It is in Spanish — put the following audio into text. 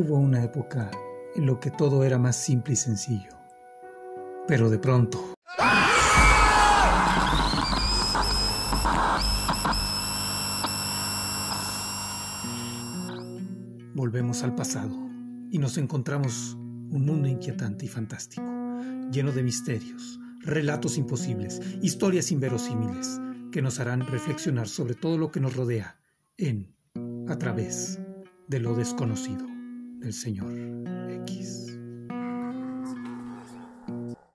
Hubo una época en lo que todo era más simple y sencillo. Pero de pronto... Volvemos al pasado y nos encontramos un mundo inquietante y fantástico, lleno de misterios, relatos imposibles, historias inverosímiles que nos harán reflexionar sobre todo lo que nos rodea en, a través de lo desconocido del Señor X.